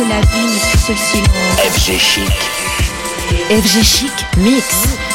que la vie ne fût aussi longue. FG Chic. FG Chic Mix.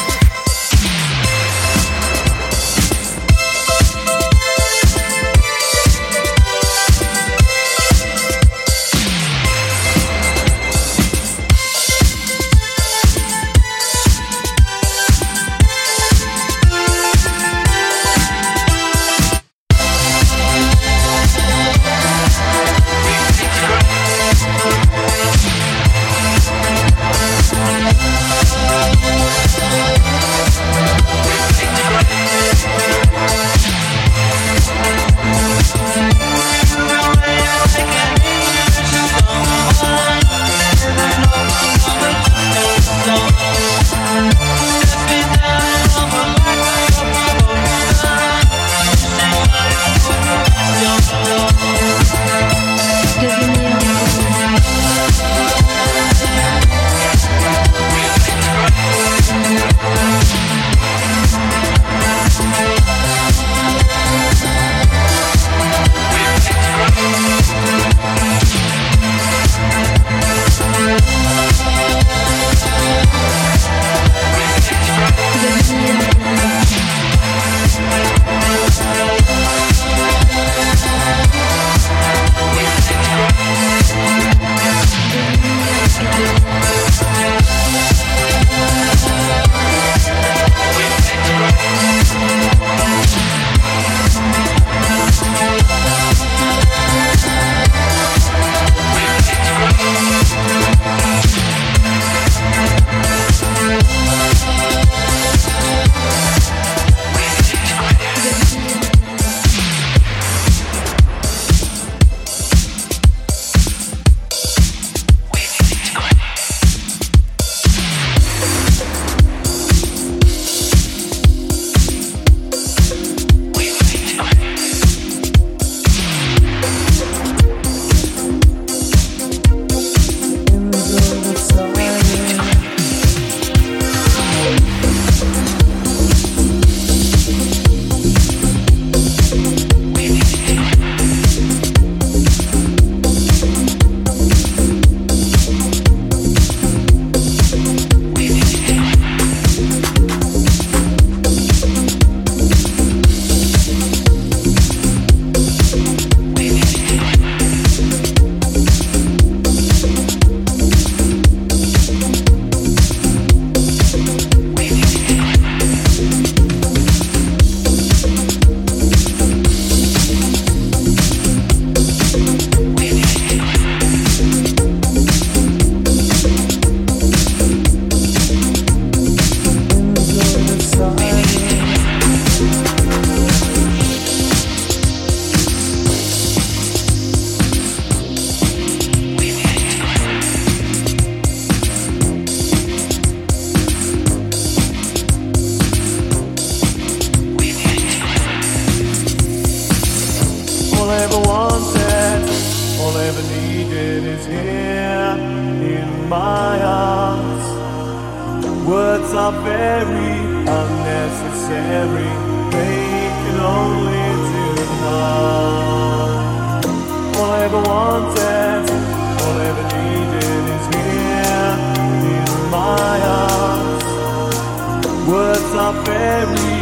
They can only do harm. All I ever wanted, all I ever needed is here in my arms. Words are very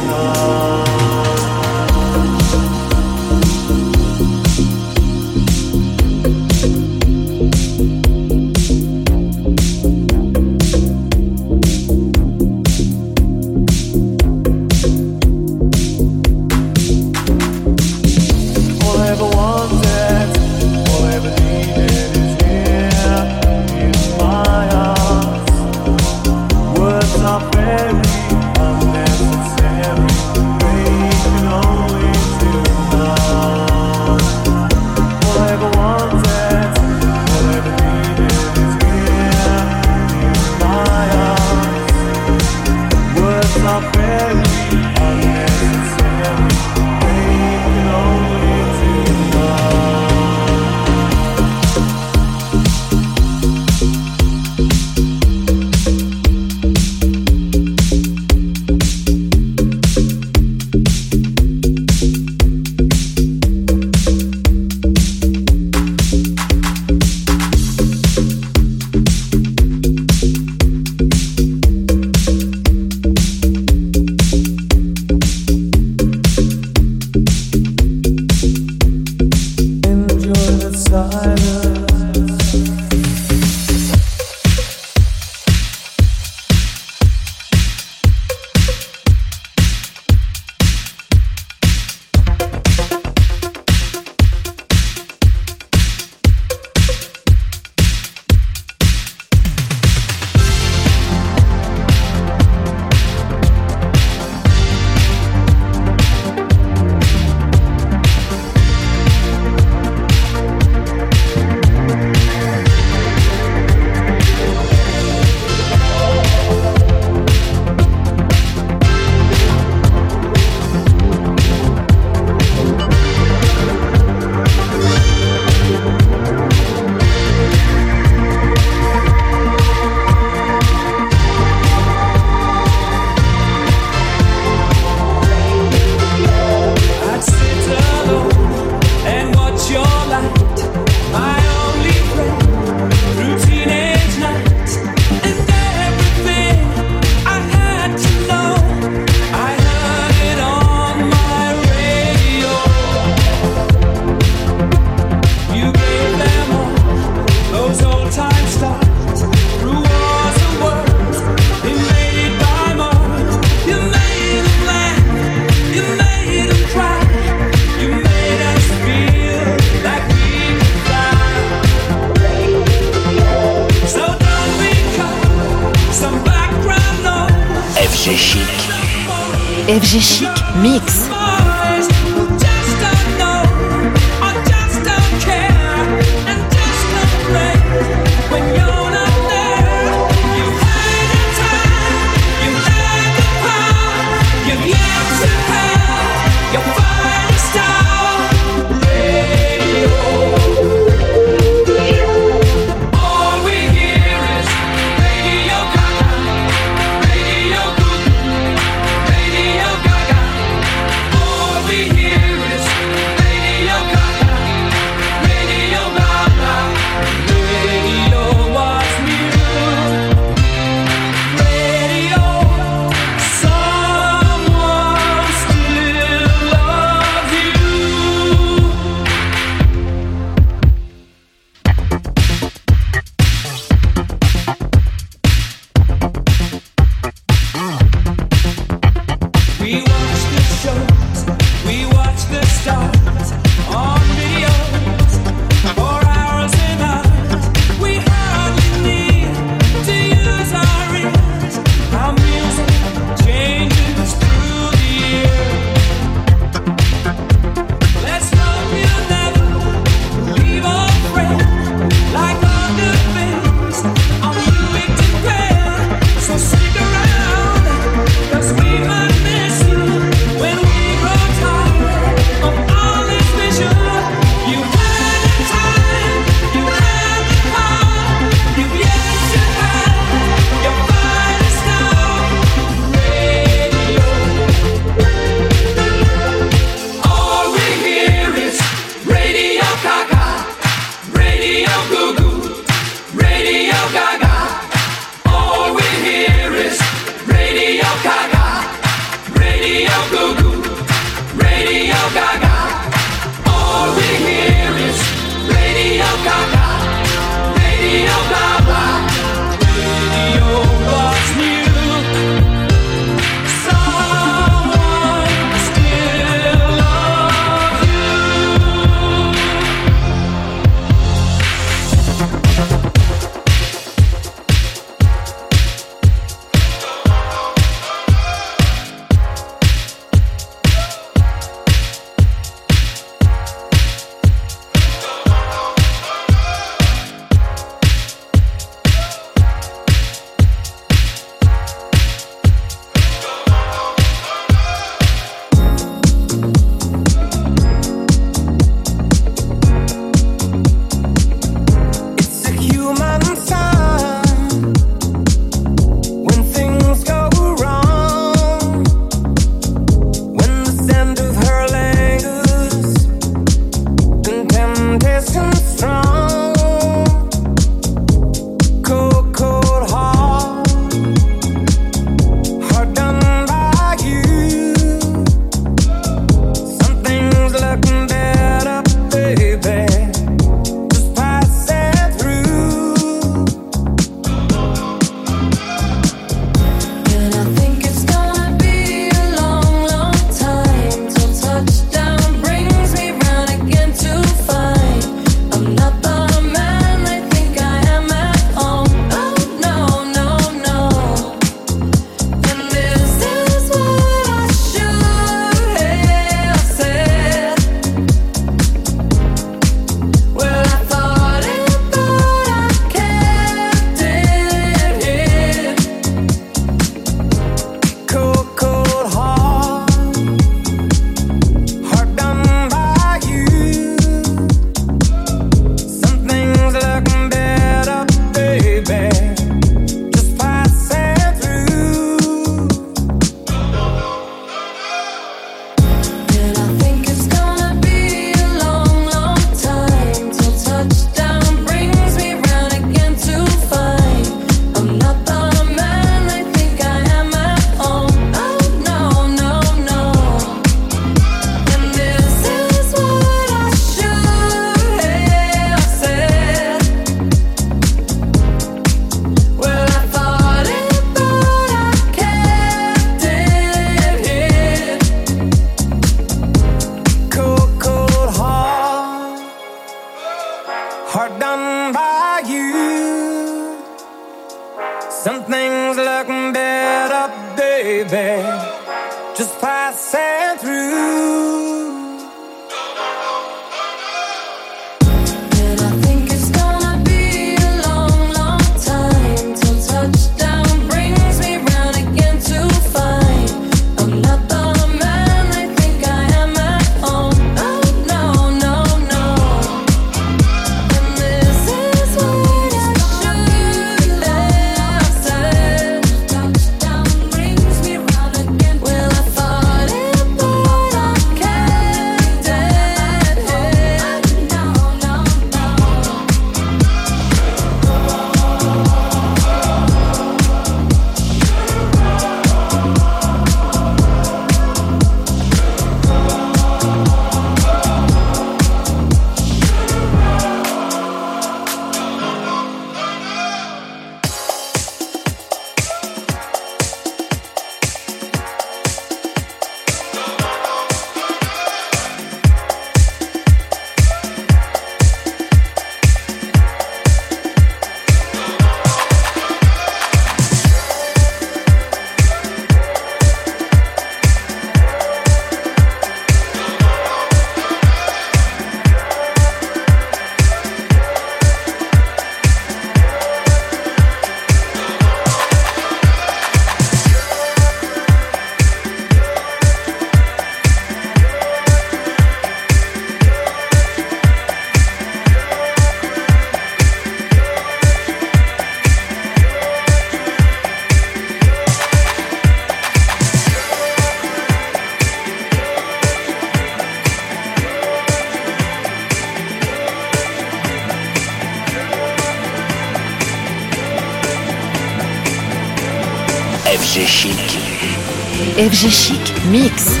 FG Chic Mix.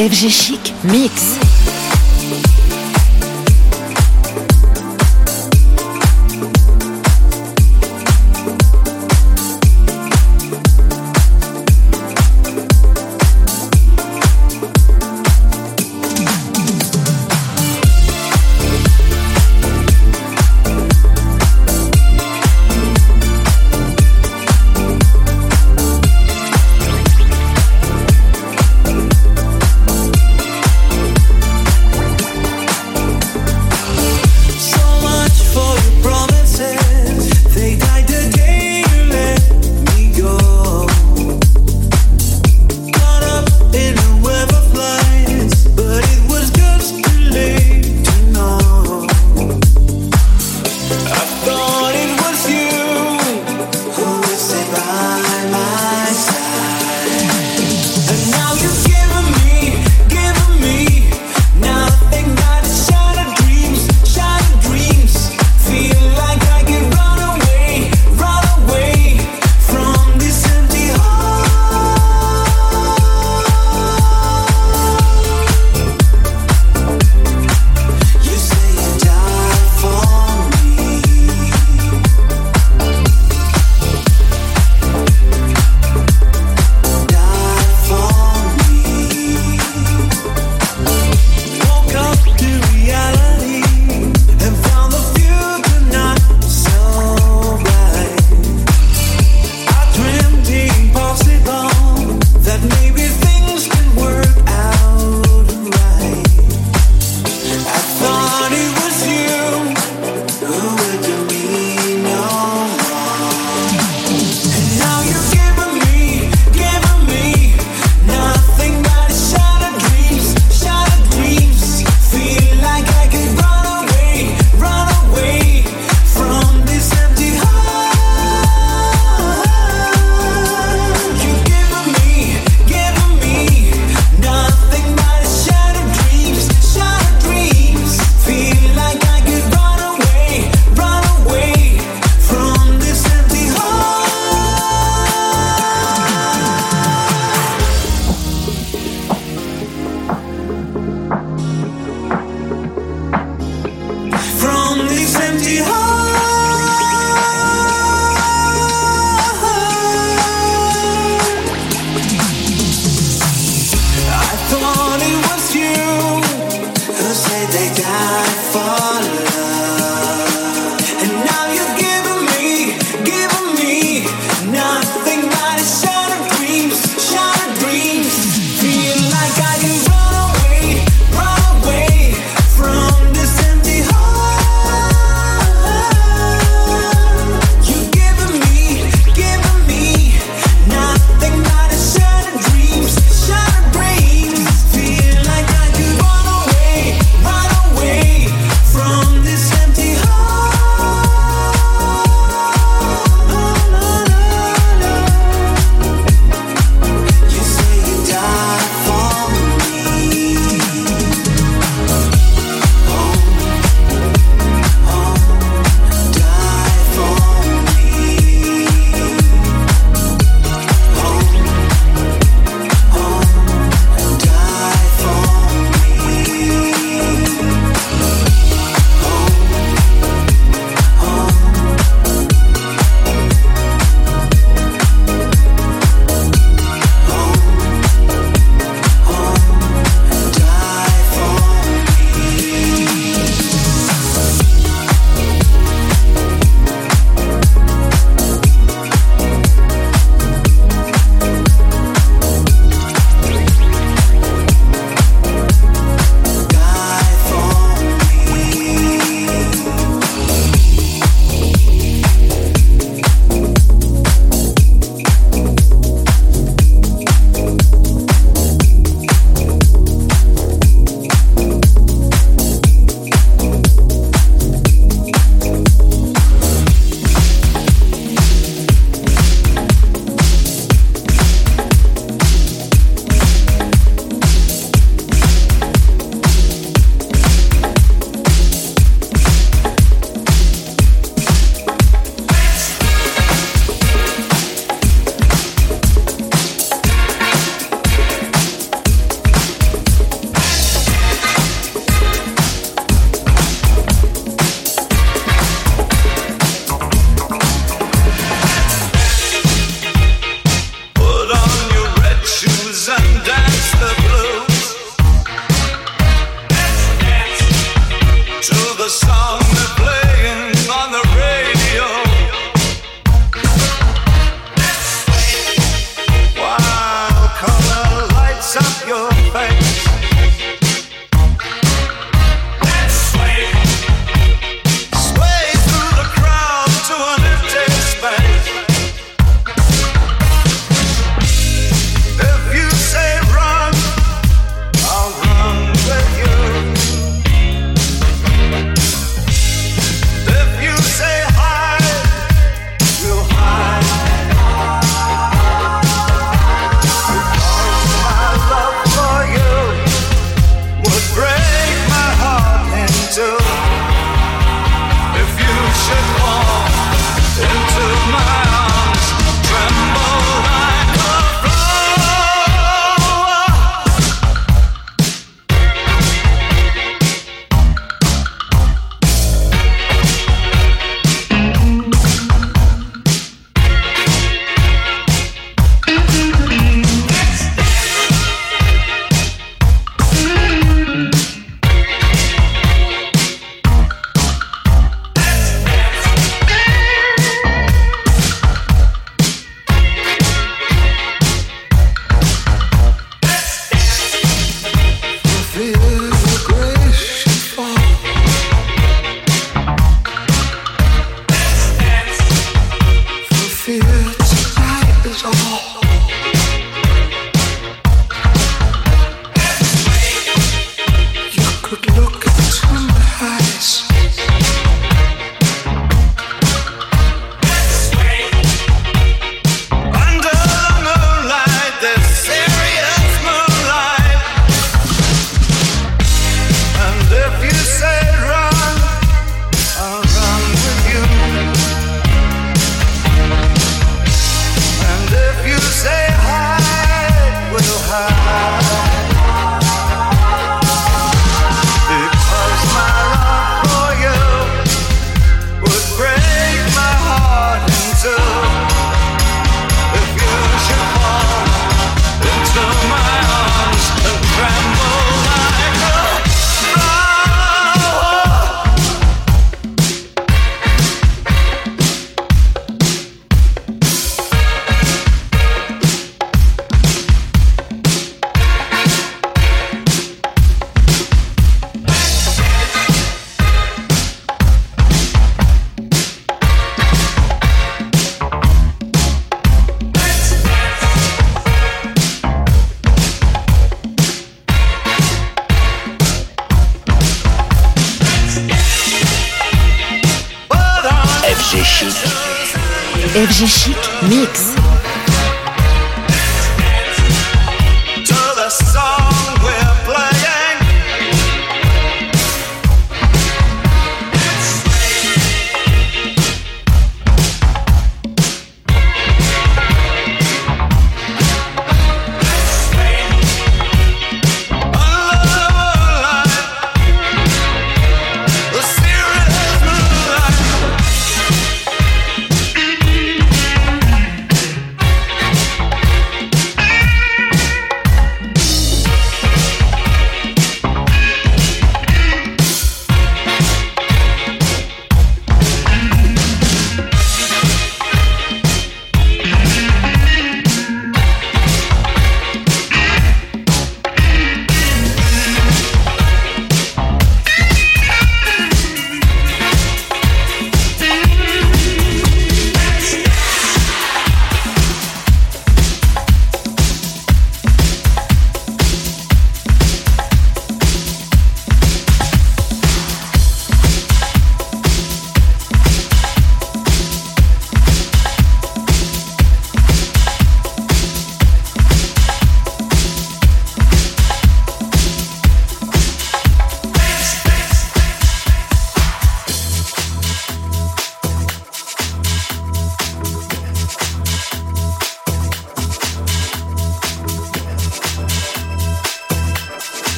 FG Chic Mix.